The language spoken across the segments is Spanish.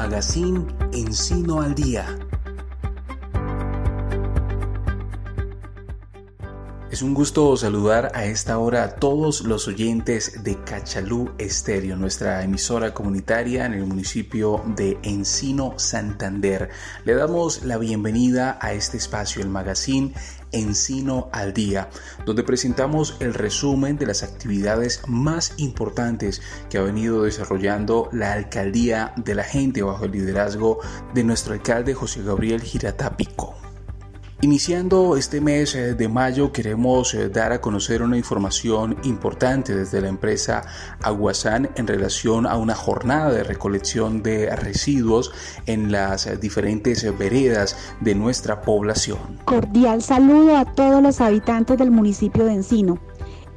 Magazine Encino al Día. Es un gusto saludar a esta hora a todos los oyentes de Cachalú Estéreo, nuestra emisora comunitaria en el municipio de Encino, Santander. Le damos la bienvenida a este espacio, el magazine Encino al Día, donde presentamos el resumen de las actividades más importantes que ha venido desarrollando la Alcaldía de la Gente bajo el liderazgo de nuestro alcalde José Gabriel Giratápico. Iniciando este mes eh, de mayo queremos eh, dar a conocer una información importante desde la empresa Aguasán en relación a una jornada de recolección de residuos en las diferentes veredas de nuestra población. Cordial saludo a todos los habitantes del municipio de Encino.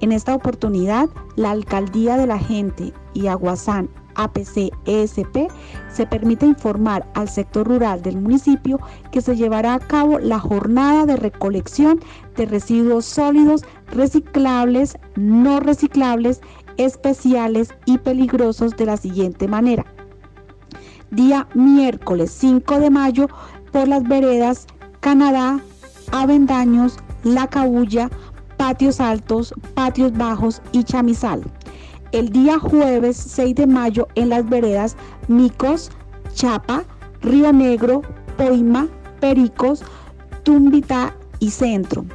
En esta oportunidad, la Alcaldía de la Gente y Aguasán APC-ESP, se permite informar al sector rural del municipio que se llevará a cabo la jornada de recolección de residuos sólidos, reciclables, no reciclables, especiales y peligrosos de la siguiente manera. Día miércoles 5 de mayo por las veredas Canadá, Avendaños, La Cabulla, Patios Altos, Patios Bajos y Chamizal el día jueves 6 de mayo en las veredas Micos, Chapa, Río Negro, Poima, Pericos, Tumbita y Centro.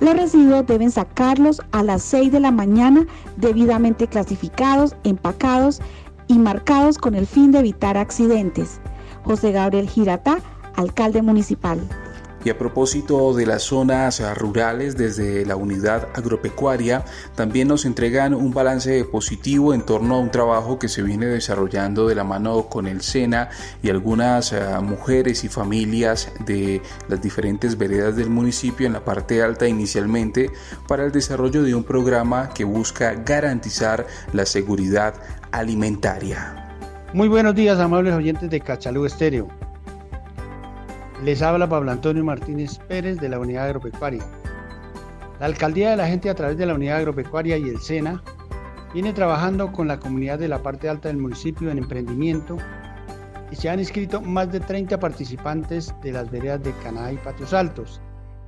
Los residuos deben sacarlos a las 6 de la mañana debidamente clasificados, empacados y marcados con el fin de evitar accidentes. José Gabriel Girata, alcalde municipal. Y a propósito de las zonas rurales, desde la unidad agropecuaria, también nos entregan un balance positivo en torno a un trabajo que se viene desarrollando de la mano con el SENA y algunas eh, mujeres y familias de las diferentes veredas del municipio en la parte alta inicialmente para el desarrollo de un programa que busca garantizar la seguridad alimentaria. Muy buenos días, amables oyentes de Cachalú Estéreo. Les habla Pablo Antonio Martínez Pérez de la Unidad Agropecuaria. La Alcaldía de la Gente a través de la Unidad Agropecuaria y el SENA viene trabajando con la comunidad de la parte alta del municipio en emprendimiento y se han inscrito más de 30 participantes de las veredas de Caná y Patios Altos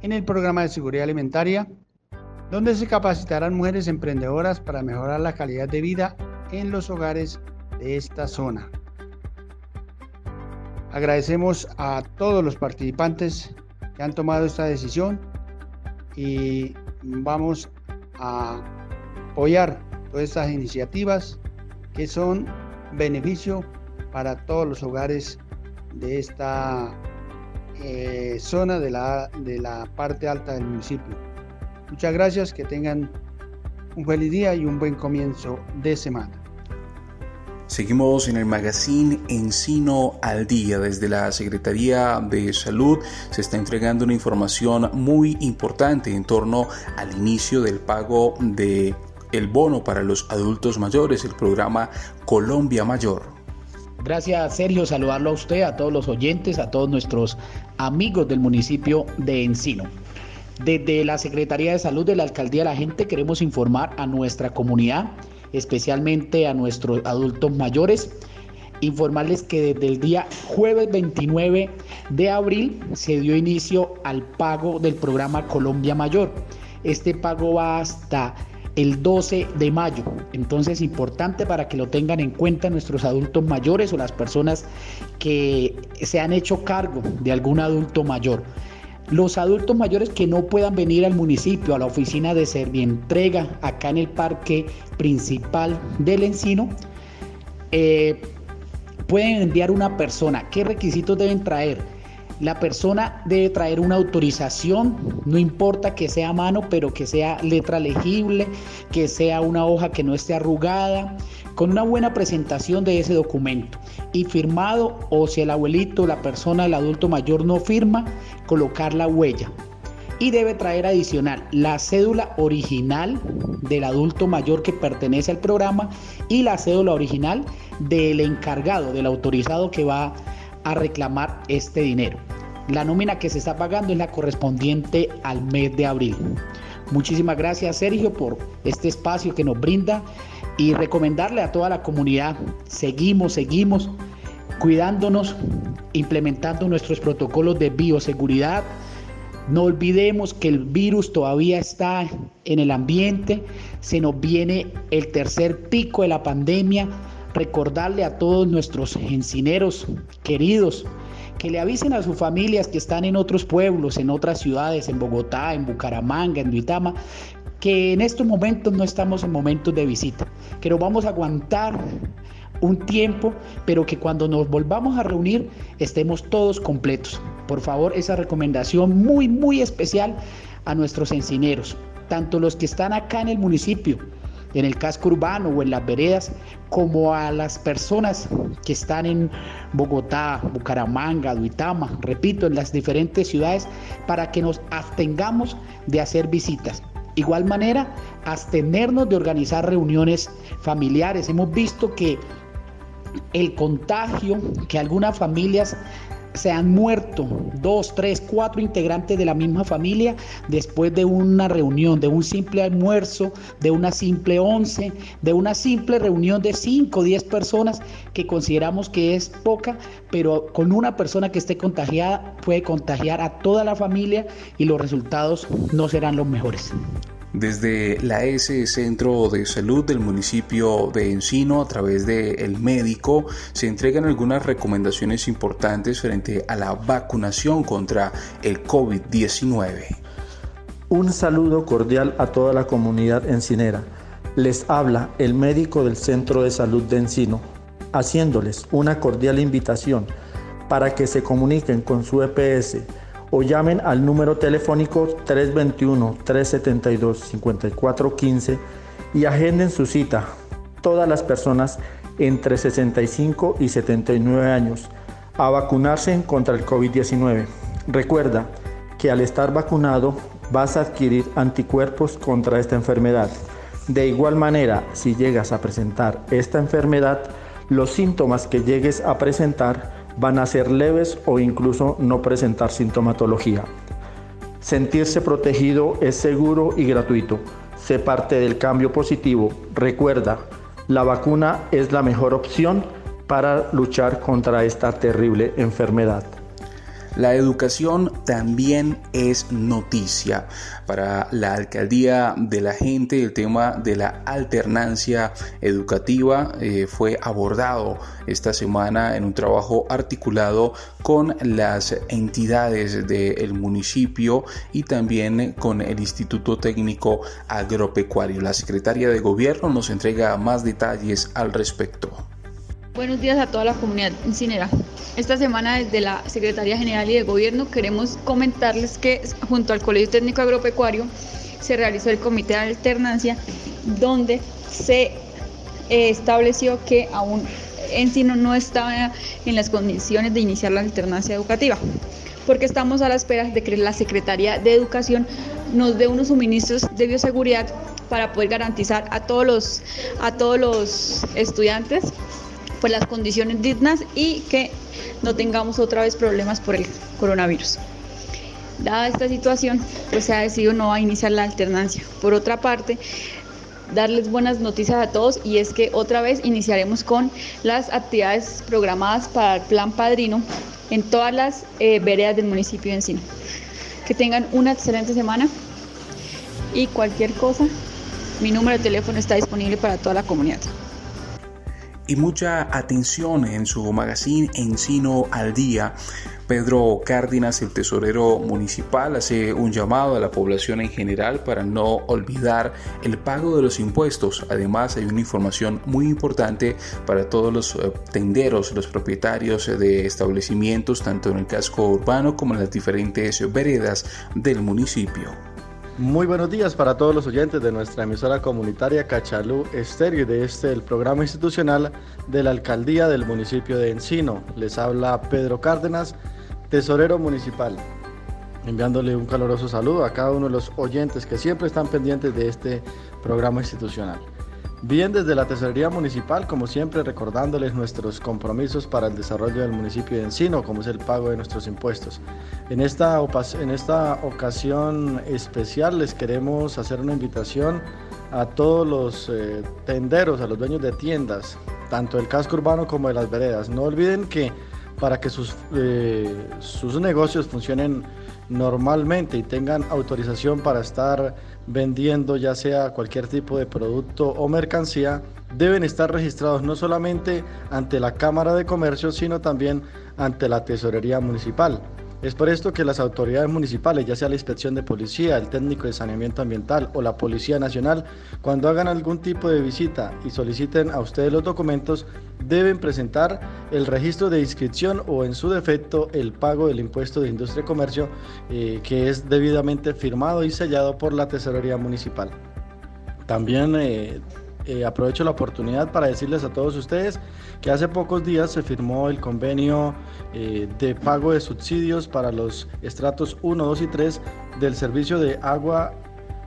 en el programa de seguridad alimentaria, donde se capacitarán mujeres emprendedoras para mejorar la calidad de vida en los hogares de esta zona. Agradecemos a todos los participantes que han tomado esta decisión y vamos a apoyar todas estas iniciativas que son beneficio para todos los hogares de esta eh, zona de la, de la parte alta del municipio. Muchas gracias, que tengan un feliz día y un buen comienzo de semana. Seguimos en el magazine Encino al Día. Desde la Secretaría de Salud se está entregando una información muy importante en torno al inicio del pago de el bono para los adultos mayores, el programa Colombia Mayor. Gracias Sergio, saludarlo a usted, a todos los oyentes, a todos nuestros amigos del municipio de Encino. Desde la Secretaría de Salud de la Alcaldía de la Gente queremos informar a nuestra comunidad especialmente a nuestros adultos mayores. Informarles que desde el día jueves 29 de abril se dio inicio al pago del programa Colombia Mayor. Este pago va hasta el 12 de mayo. Entonces, importante para que lo tengan en cuenta nuestros adultos mayores o las personas que se han hecho cargo de algún adulto mayor. Los adultos mayores que no puedan venir al municipio, a la oficina de Servientrega, acá en el parque principal del Encino, eh, pueden enviar una persona. ¿Qué requisitos deben traer? La persona debe traer una autorización, no importa que sea mano, pero que sea letra legible, que sea una hoja que no esté arrugada, con una buena presentación de ese documento y firmado o si el abuelito, la persona, el adulto mayor no firma, colocar la huella. Y debe traer adicional la cédula original del adulto mayor que pertenece al programa y la cédula original del encargado, del autorizado que va a reclamar este dinero. La nómina que se está pagando es la correspondiente al mes de abril. Muchísimas gracias Sergio por este espacio que nos brinda y recomendarle a toda la comunidad, seguimos, seguimos cuidándonos, implementando nuestros protocolos de bioseguridad. No olvidemos que el virus todavía está en el ambiente, se nos viene el tercer pico de la pandemia. Recordarle a todos nuestros encineros queridos que le avisen a sus familias que están en otros pueblos, en otras ciudades, en Bogotá, en Bucaramanga, en Duitama, que en estos momentos no estamos en momentos de visita, que nos vamos a aguantar un tiempo, pero que cuando nos volvamos a reunir estemos todos completos. Por favor, esa recomendación muy, muy especial a nuestros encineros, tanto los que están acá en el municipio, en el casco urbano o en las veredas, como a las personas que están en Bogotá, Bucaramanga, Duitama, repito, en las diferentes ciudades, para que nos abstengamos de hacer visitas. Igual manera, abstenernos de organizar reuniones familiares. Hemos visto que el contagio que algunas familias se han muerto dos, tres, cuatro integrantes de la misma familia después de una reunión, de un simple almuerzo, de una simple once, de una simple reunión de cinco diez personas que consideramos que es poca, pero con una persona que esté contagiada puede contagiar a toda la familia y los resultados no serán los mejores. Desde la S Centro de Salud del municipio de Encino, a través del el médico, se entregan algunas recomendaciones importantes frente a la vacunación contra el COVID-19. Un saludo cordial a toda la comunidad encinera. Les habla el médico del Centro de Salud de Encino, haciéndoles una cordial invitación para que se comuniquen con su EPS o llamen al número telefónico 321-372-5415 y agenden su cita. Todas las personas entre 65 y 79 años a vacunarse contra el COVID-19. Recuerda que al estar vacunado vas a adquirir anticuerpos contra esta enfermedad. De igual manera, si llegas a presentar esta enfermedad, los síntomas que llegues a presentar van a ser leves o incluso no presentar sintomatología. Sentirse protegido es seguro y gratuito. Sé parte del cambio positivo. Recuerda, la vacuna es la mejor opción para luchar contra esta terrible enfermedad. La educación también es noticia. Para la alcaldía de la gente, el tema de la alternancia educativa eh, fue abordado esta semana en un trabajo articulado con las entidades del municipio y también con el Instituto Técnico Agropecuario. La secretaria de Gobierno nos entrega más detalles al respecto. Buenos días a toda la comunidad encinera. Esta semana desde la Secretaría General y de Gobierno queremos comentarles que junto al Colegio Técnico Agropecuario se realizó el Comité de Alternancia donde se eh, estableció que aún Encino no estaba en las condiciones de iniciar la alternancia educativa porque estamos a la espera de que la Secretaría de Educación nos dé unos suministros de bioseguridad para poder garantizar a todos los, a todos los estudiantes pues las condiciones dignas y que no tengamos otra vez problemas por el coronavirus. Dada esta situación, pues se ha decidido no iniciar la alternancia. Por otra parte, darles buenas noticias a todos y es que otra vez iniciaremos con las actividades programadas para el plan padrino en todas las eh, veredas del municipio de Encino. Que tengan una excelente semana y cualquier cosa, mi número de teléfono está disponible para toda la comunidad y mucha atención en su magazine Encino al Día. Pedro Cárdenas, el tesorero municipal, hace un llamado a la población en general para no olvidar el pago de los impuestos. Además, hay una información muy importante para todos los eh, tenderos, los propietarios de establecimientos, tanto en el casco urbano como en las diferentes veredas del municipio. Muy buenos días para todos los oyentes de nuestra emisora comunitaria Cachalú Estéreo y de este el programa institucional de la alcaldía del municipio de Encino. Les habla Pedro Cárdenas, tesorero municipal, enviándole un caloroso saludo a cada uno de los oyentes que siempre están pendientes de este programa institucional. Bien desde la Tesorería Municipal, como siempre, recordándoles nuestros compromisos para el desarrollo del municipio de Encino, como es el pago de nuestros impuestos. En esta, en esta ocasión especial les queremos hacer una invitación a todos los eh, tenderos, a los dueños de tiendas tanto del casco urbano como de las veredas. No olviden que para que sus, eh, sus negocios funcionen normalmente y tengan autorización para estar vendiendo ya sea cualquier tipo de producto o mercancía, deben estar registrados no solamente ante la Cámara de Comercio, sino también ante la Tesorería Municipal. Es por esto que las autoridades municipales, ya sea la inspección de policía, el técnico de saneamiento ambiental o la Policía Nacional, cuando hagan algún tipo de visita y soliciten a ustedes los documentos, deben presentar el registro de inscripción o en su defecto el pago del impuesto de industria y comercio eh, que es debidamente firmado y sellado por la Tesorería Municipal. También eh, eh, aprovecho la oportunidad para decirles a todos ustedes que hace pocos días se firmó el convenio eh, de pago de subsidios para los estratos 1, 2 y 3 del servicio de agua,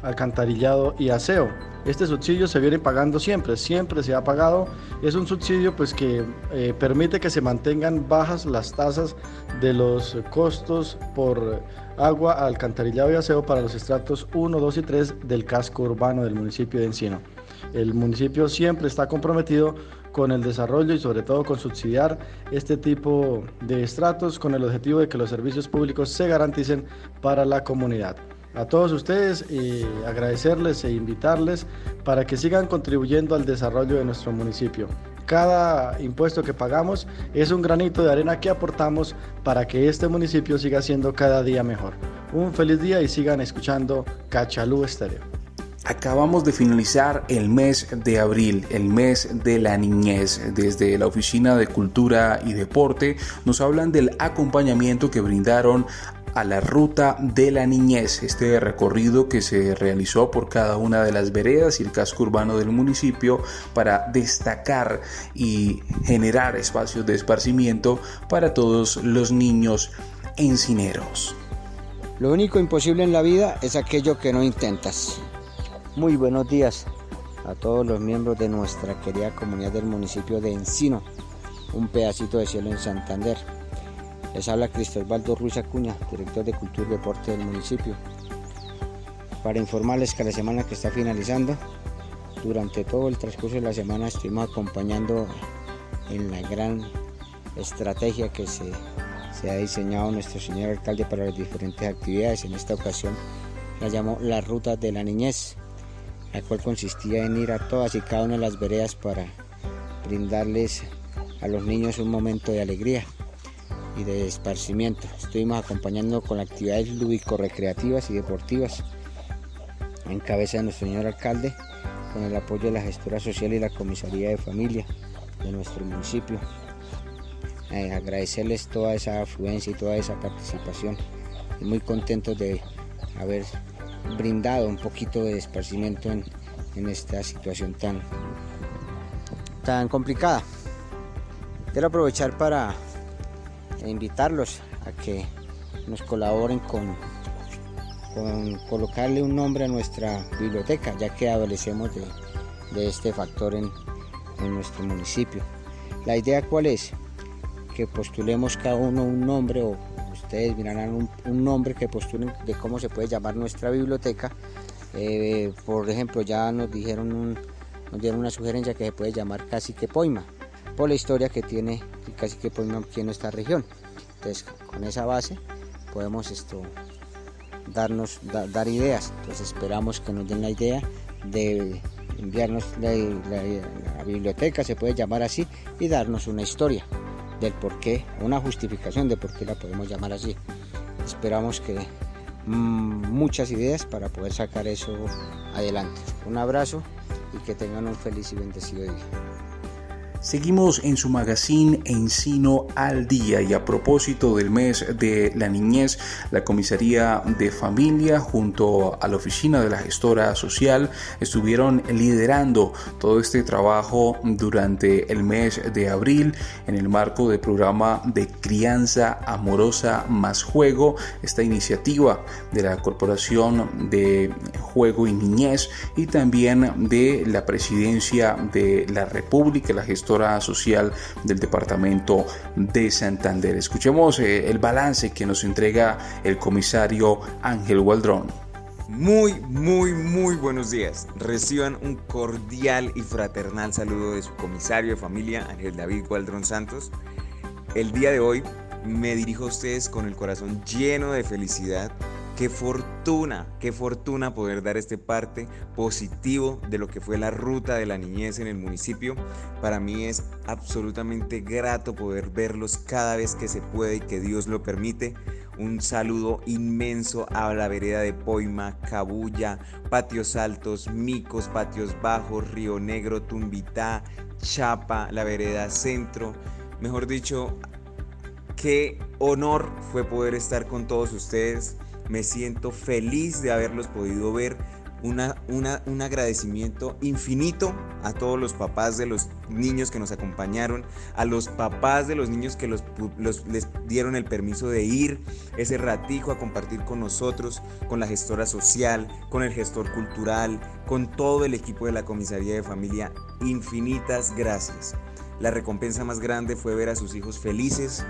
alcantarillado y aseo. Este subsidio se viene pagando siempre, siempre se ha pagado. Es un subsidio pues que eh, permite que se mantengan bajas las tasas de los costos por agua, alcantarillado y aseo para los estratos 1, 2 y 3 del casco urbano del municipio de Encino. El municipio siempre está comprometido con el desarrollo y sobre todo con subsidiar este tipo de estratos con el objetivo de que los servicios públicos se garanticen para la comunidad. A todos ustedes y agradecerles e invitarles para que sigan contribuyendo al desarrollo de nuestro municipio. Cada impuesto que pagamos es un granito de arena que aportamos para que este municipio siga siendo cada día mejor. Un feliz día y sigan escuchando Cachalú Estéreo. Acabamos de finalizar el mes de abril, el mes de la niñez. Desde la Oficina de Cultura y Deporte nos hablan del acompañamiento que brindaron a la ruta de la niñez, este recorrido que se realizó por cada una de las veredas y el casco urbano del municipio para destacar y generar espacios de esparcimiento para todos los niños encineros. Lo único imposible en la vida es aquello que no intentas. Muy buenos días a todos los miembros de nuestra querida comunidad del municipio de Encino, un pedacito de cielo en Santander. Les habla Cristóbaldo Ruiz Acuña, director de Cultura y Deporte del municipio, para informarles que la semana que está finalizando, durante todo el transcurso de la semana estuvimos acompañando en la gran estrategia que se, se ha diseñado nuestro señor alcalde para las diferentes actividades. En esta ocasión la llamó la Ruta de la Niñez la cual consistía en ir a todas y cada una de las veredas para brindarles a los niños un momento de alegría y de esparcimiento. Estuvimos acompañando con actividades lúdico-recreativas y deportivas en cabeza de nuestro señor alcalde, con el apoyo de la gestora social y la comisaría de familia de nuestro municipio. Eh, agradecerles toda esa afluencia y toda esa participación muy contentos de haber brindado un poquito de esparcimiento en, esta situación tan, tan complicada. Quiero aprovechar para invitarlos a que nos colaboren con, con colocarle un nombre a nuestra biblioteca, ya que adolecemos de, este factor en, en, nuestro municipio. La idea cuál es? Que postulemos cada uno un nombre o ustedes mirarán un, nombre que postulen de cómo se puede llamar nuestra biblioteca. Eh, por ejemplo, ya nos dijeron nos dieron una sugerencia que se puede llamar Cacique Poima, por la historia que tiene el Cacique Poima aquí en nuestra región. Entonces, con esa base podemos esto darnos dar ideas. Entonces esperamos que nos den la idea de enviarnos la biblioteca, se puede llamar así, y darnos una historia del por qué, una justificación de por qué la podemos llamar así. Esperamos que mm, muchas ideas para poder sacar eso adelante. Un abrazo y que tengan un feliz y bendecido día. Seguimos en su magazine Encino al Día y a propósito del mes de la niñez, la Comisaría de Familia junto a la Oficina de la Gestora Social estuvieron liderando todo este trabajo durante el mes de abril en el marco del programa de Crianza Amorosa más Juego, esta iniciativa de la Corporación de Juego y Niñez y también de la Presidencia de la República, la Gestora social del departamento de Santander. Escuchemos eh, el balance que nos entrega el comisario Ángel Waldrón. Muy, muy, muy buenos días. Reciban un cordial y fraternal saludo de su comisario de familia, Ángel David Gualdrón Santos. El día de hoy me dirijo a ustedes con el corazón lleno de felicidad Qué fortuna, qué fortuna poder dar este parte positivo de lo que fue la ruta de la niñez en el municipio. Para mí es absolutamente grato poder verlos cada vez que se puede y que Dios lo permite. Un saludo inmenso a la vereda de Poima, Cabulla, Patios Altos, Micos, Patios Bajos, Río Negro, Tumbitá, Chapa, la vereda Centro. Mejor dicho, qué honor fue poder estar con todos ustedes me siento feliz de haberlos podido ver. Una, un agradecimiento infinito a todos los papás de los niños que nos acompañaron, a los papás de los niños que les dieron el permiso de ir ese ratico a compartir con nosotros, con la gestora social, con el gestor cultural, con todo el equipo de la comisaría de familia. Infinitas gracias. La recompensa más grande fue ver a sus hijos felices,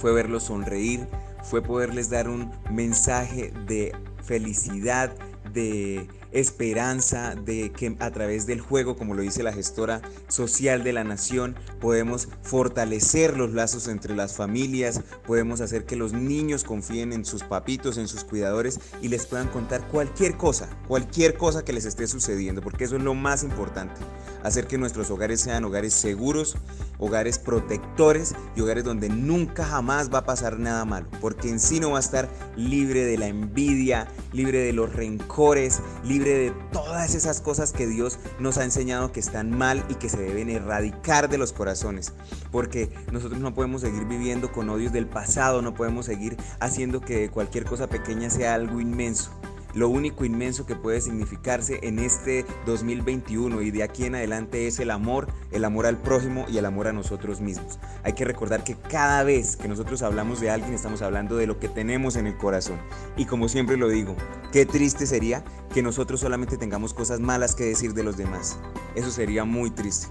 fue verlos sonreír, fue poderles dar un mensaje de felicidad, de esperanza, de que a través del juego, como lo dice la gestora social de la nación, podemos fortalecer los lazos entre las familias, podemos hacer que los niños confíen en sus papitos, en sus cuidadores y les puedan contar cualquier cosa, cualquier cosa que les esté sucediendo, porque eso es lo más importante, hacer que nuestros hogares sean hogares seguros, hogares protectores y hogares donde nunca jamás va a pasar nada malo, porque en sí no va a estar libre de la envidia, libre de los rencores, libre de todas esas cosas que Dios nos ha enseñado que están mal y que se deben erradicar de los corazones, porque nosotros no podemos seguir viviendo con odios del pasado, no podemos seguir haciendo que cualquier cosa pequeña sea algo inmenso lo único inmenso que puede significarse en este 2021 y de aquí en adelante es el amor, el amor al prójimo y el amor a nosotros mismos. Hay que recordar que cada vez que nosotros hablamos de alguien estamos hablando de lo que tenemos en el corazón. Y como siempre lo digo, qué triste sería que nosotros solamente tengamos cosas malas que decir de los demás. Eso sería muy triste.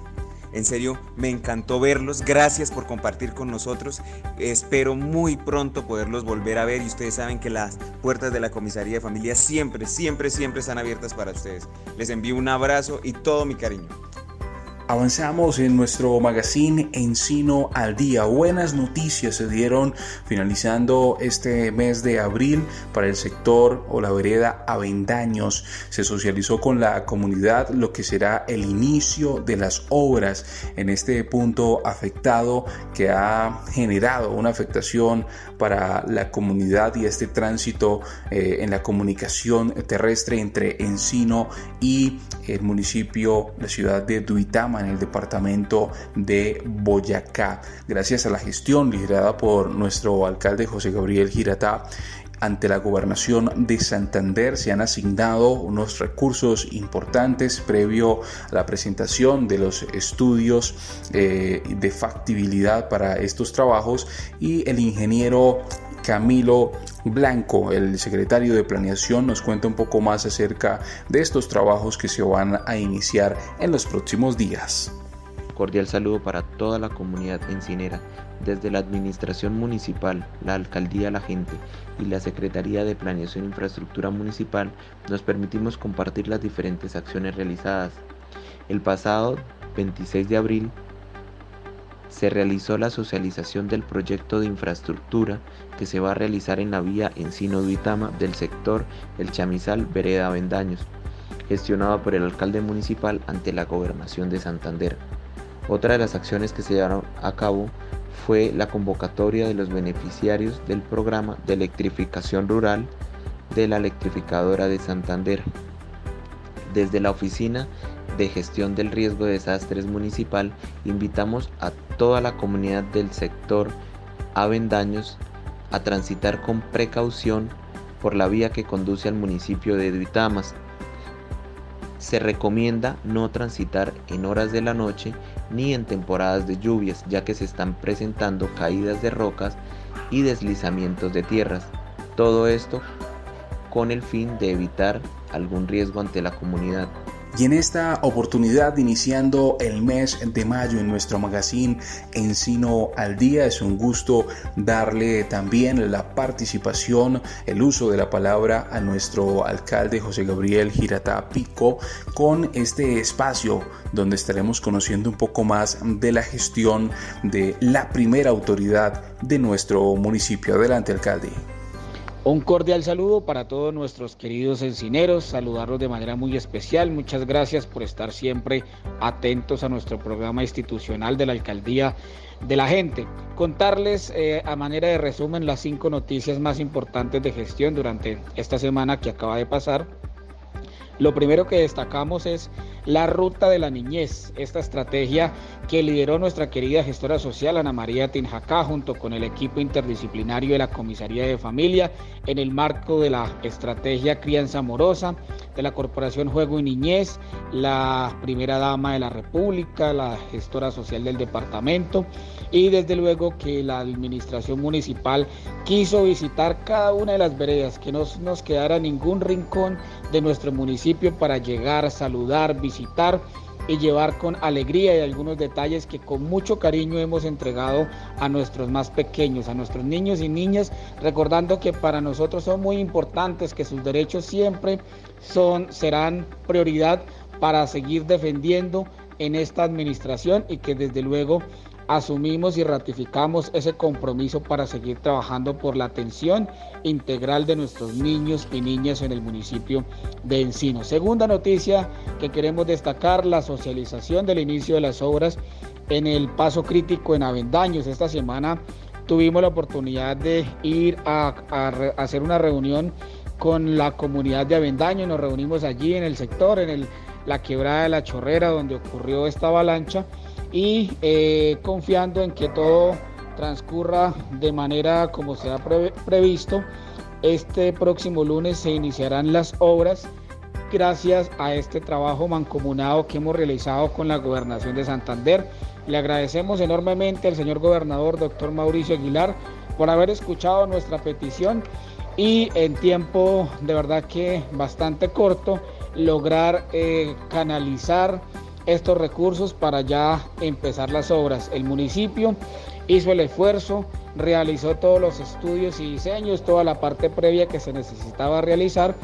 En serio, me encantó verlos. Gracias por compartir con nosotros. Espero muy pronto poderlos volver a ver y ustedes saben que las puertas de la comisaría de familia siempre, siempre, siempre están abiertas para ustedes. Les envío un abrazo y todo mi cariño. Avanzamos en nuestro magazine Encino al Día. Buenas noticias se dieron finalizando este mes de abril para el sector o la vereda Avendaños. Se socializó con la comunidad lo que será el inicio de las obras en este punto afectado que ha generado una afectación para la comunidad y este tránsito eh, en la comunicación terrestre entre Encino y el municipio, la ciudad de Duitama en el departamento de Boyacá. Gracias a la gestión liderada por nuestro alcalde José Gabriel Giratá ante la gobernación de Santander se han asignado unos recursos importantes previo a la presentación de los estudios eh, de factibilidad para estos trabajos y el ingeniero Camilo Blanco, el secretario de Planeación, nos cuenta un poco más acerca de estos trabajos que se van a iniciar en los próximos días. Cordial saludo para toda la comunidad encinera, desde la Administración Municipal, la Alcaldía La Gente y la Secretaría de Planeación e Infraestructura Municipal, nos permitimos compartir las diferentes acciones realizadas. El pasado 26 de abril se realizó la socialización del proyecto de infraestructura que se va a realizar en la vía Encino-Duitama del sector El Chamizal Vereda Vendaños, gestionado por el alcalde municipal ante la gobernación de Santander. Otra de las acciones que se llevaron a cabo fue la convocatoria de los beneficiarios del programa de electrificación rural de la electrificadora de Santander. Desde la oficina de Gestión del Riesgo de Desastres Municipal, invitamos a toda la comunidad del sector Avendaños a transitar con precaución por la vía que conduce al municipio de Duitamas. Se recomienda no transitar en horas de la noche ni en temporadas de lluvias, ya que se están presentando caídas de rocas y deslizamientos de tierras. Todo esto con el fin de evitar algún riesgo ante la comunidad. Y en esta oportunidad, iniciando el mes de mayo en nuestro magazine Encino al Día, es un gusto darle también la participación, el uso de la palabra a nuestro alcalde José Gabriel Girata Pico con este espacio donde estaremos conociendo un poco más de la gestión de la primera autoridad de nuestro municipio. Adelante, alcalde. Un cordial saludo para todos nuestros queridos encineros, saludarlos de manera muy especial. Muchas gracias por estar siempre atentos a nuestro programa institucional de la alcaldía de la gente. Contarles eh, a manera de resumen las cinco noticias más importantes de gestión durante esta semana que acaba de pasar. Lo primero que destacamos es la ruta de la niñez, esta estrategia que lideró nuestra querida gestora social Ana María Tinjacá junto con el equipo interdisciplinario de la Comisaría de Familia en el marco de la estrategia Crianza Amorosa de la Corporación Juego y Niñez, la primera dama de la República, la gestora social del departamento y desde luego que la administración municipal quiso visitar cada una de las veredas, que no nos quedara ningún rincón de nuestro municipio para llegar, saludar, visitar y llevar con alegría y algunos detalles que con mucho cariño hemos entregado a nuestros más pequeños, a nuestros niños y niñas, recordando que para nosotros son muy importantes, que sus derechos siempre son, serán prioridad para seguir defendiendo en esta administración y que desde luego asumimos y ratificamos ese compromiso para seguir trabajando por la atención integral de nuestros niños y niñas en el municipio de Encino. Segunda noticia que queremos destacar, la socialización del inicio de las obras en el paso crítico en Avendaños. Esta semana tuvimos la oportunidad de ir a, hacer una reunión con la comunidad de Avendaños. Nos reunimos allí en el sector, en el, la quebrada de la Chorrera, donde ocurrió esta avalancha y eh, confiando en que todo transcurra de manera como se ha previsto. Este próximo lunes se iniciarán las obras gracias a este trabajo mancomunado que hemos realizado con la gobernación de Santander. Le agradecemos enormemente al señor gobernador, doctor Mauricio Aguilar, por haber escuchado nuestra petición y en tiempo de verdad que bastante corto lograr eh, canalizar estos recursos para ya empezar las obras. El municipio hizo el esfuerzo, realizó todos los estudios y diseños, toda la parte previa que se necesitaba realizar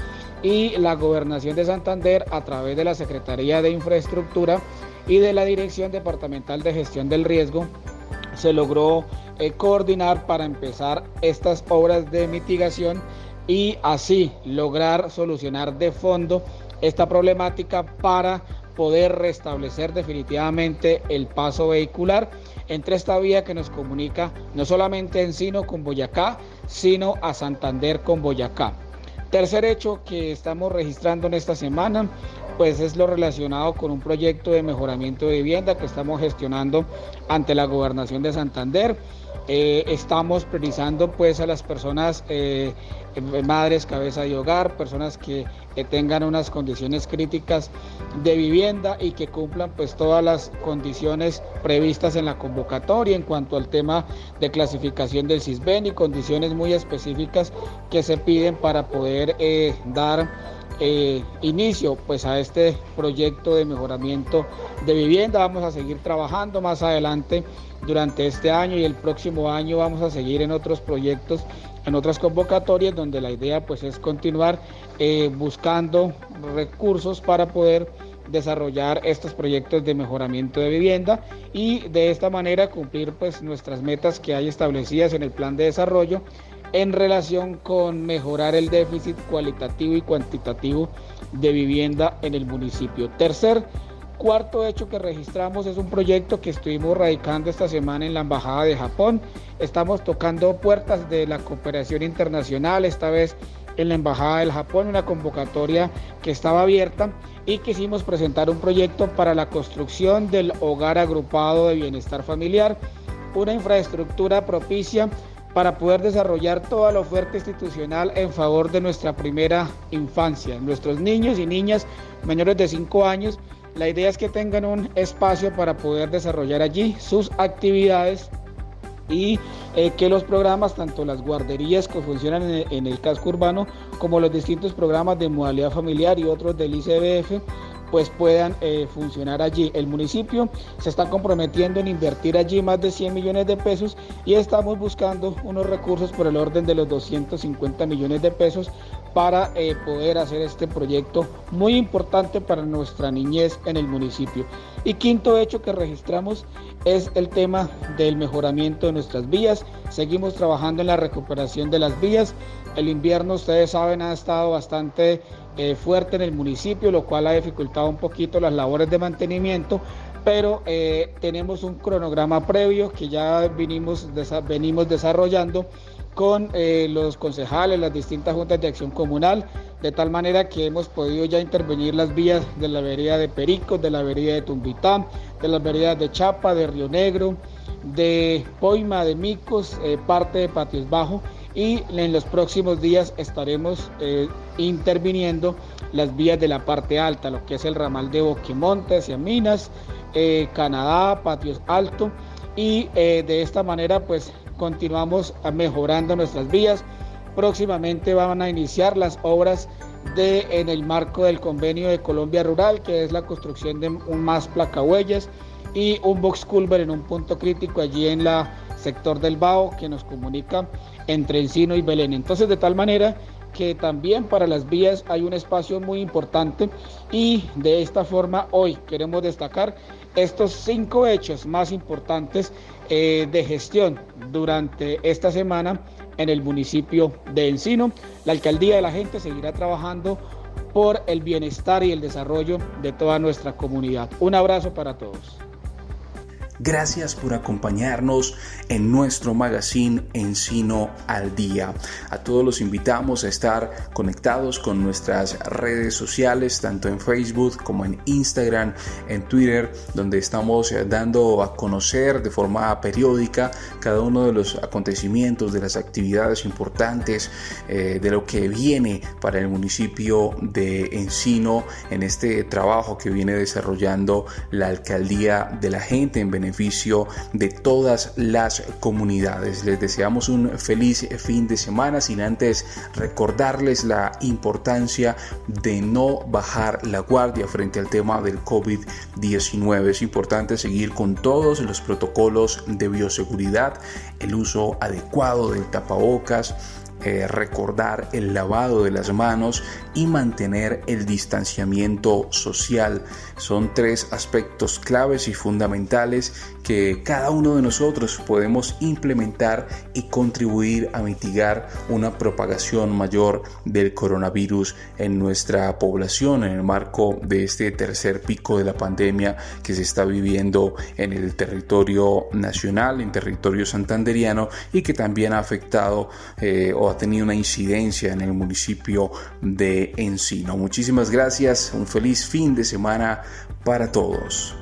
y la gobernación de Santander a través de la Secretaría de Infraestructura y de la Dirección Departamental de Gestión del Riesgo se logró eh, coordinar para empezar estas obras de mitigación y así lograr solucionar de fondo esta problemática para poder restablecer definitivamente el paso vehicular entre esta vía que nos comunica no solamente Encino con Boyacá, sino a Santander con Boyacá. Tercer hecho que estamos registrando en esta semana, pues es lo relacionado con un proyecto de mejoramiento de vivienda que estamos gestionando ante la gobernación de Santander. Eh, estamos priorizando pues a las personas, eh, madres, cabeza de hogar, personas que, tengan unas condiciones críticas de vivienda y que cumplan pues todas las condiciones previstas en la convocatoria en cuanto al tema de clasificación del CISBEN y condiciones muy específicas que se piden para poder eh, dar inicio pues a este proyecto de mejoramiento de vivienda. Vamos a seguir trabajando más adelante durante este año y el próximo año vamos a seguir en otros proyectos, en otras convocatorias donde la idea pues es continuar eh, buscando recursos para poder desarrollar estos proyectos de mejoramiento de vivienda y de esta manera cumplir pues nuestras metas que hay establecidas en el plan de desarrollo en relación con mejorar el déficit cualitativo y cuantitativo de vivienda en el municipio. Tercer Cuarto hecho que registramos es un proyecto que estuvimos radicando esta semana en la Embajada de Japón. Estamos tocando puertas de la cooperación internacional, esta vez en la Embajada del Japón, una convocatoria que estaba abierta y quisimos presentar un proyecto para la construcción del hogar agrupado de bienestar familiar, una infraestructura propicia para poder desarrollar toda la oferta institucional en favor de nuestra primera infancia, nuestros niños y niñas menores de 5 años la idea es que tengan un espacio para poder desarrollar allí sus actividades y eh, que los programas, tanto las guarderías que funcionan en el, casco urbano, como los distintos programas de modalidad familiar y otros del ICBF, pues puedan eh, funcionar allí. El municipio se está comprometiendo en invertir allí más de 100 millones de pesos y estamos buscando unos recursos por el orden de los 250 millones de pesos para eh, poder hacer este proyecto muy importante para nuestra niñez en el municipio. Y quinto hecho que registramos es el tema del mejoramiento de nuestras vías. Seguimos trabajando en la recuperación de las vías. El invierno, ustedes saben, ha estado bastante eh, fuerte en el municipio, lo cual ha dificultado un poquito las labores de mantenimiento, pero eh, tenemos un cronograma previo que ya venimos, venimos desarrollando con eh, los concejales, las distintas juntas de acción comunal, de tal manera que hemos podido ya intervenir las vías de la vereda de Pericos, de la vereda de Tumbitán, de las veredas de Chapa, de Río Negro, de Poima, de Micos, eh, parte de Patios Bajo y en los próximos días estaremos eh, interviniendo las vías de la parte alta, lo que es el ramal de Boquimonte hacia Minas, Canadá, Patios Alto y de esta manera pues continuamos mejorando nuestras vías. Próximamente van a iniciar las obras de, en el marco del convenio de Colombia Rural, que es la construcción de un más placahuellas y un box culver en un punto crítico allí en la sector del Bao que nos comunica entre Encino y Belén. Entonces, de tal manera que también para las vías hay un espacio muy importante y de esta forma hoy queremos destacar estos cinco hechos más importantes eh, de gestión durante esta semana en el municipio de Encino. La alcaldía de la gente seguirá trabajando por el bienestar y el desarrollo de toda nuestra comunidad. Un abrazo para todos. Gracias por acompañarnos en nuestro magazine Encino al Día. A todos los invitamos a estar conectados con nuestras redes sociales, tanto en Facebook como en Instagram, en Twitter, donde estamos dando a conocer de forma periódica cada uno de los acontecimientos, de las actividades importantes, eh, de lo que viene para el municipio de Encino en este trabajo que viene desarrollando la alcaldía de la gente en beneficio beneficio de todas las comunidades. Les deseamos un feliz fin de semana sin antes recordarles la importancia de no bajar la guardia frente al tema del COVID-19. Es importante seguir con todos los protocolos de bioseguridad, el uso adecuado del tapabocas, eh, recordar el lavado de las manos y mantener el distanciamiento social. Son tres aspectos claves y fundamentales que cada uno de nosotros podemos implementar y contribuir a mitigar una propagación mayor del coronavirus en nuestra población en el marco de este tercer pico de la pandemia que se está viviendo en el territorio nacional, en territorio santanderiano y que también ha afectado eh, ha tenido una incidencia en el municipio de Encino. Muchísimas gracias, un feliz fin de semana para todos.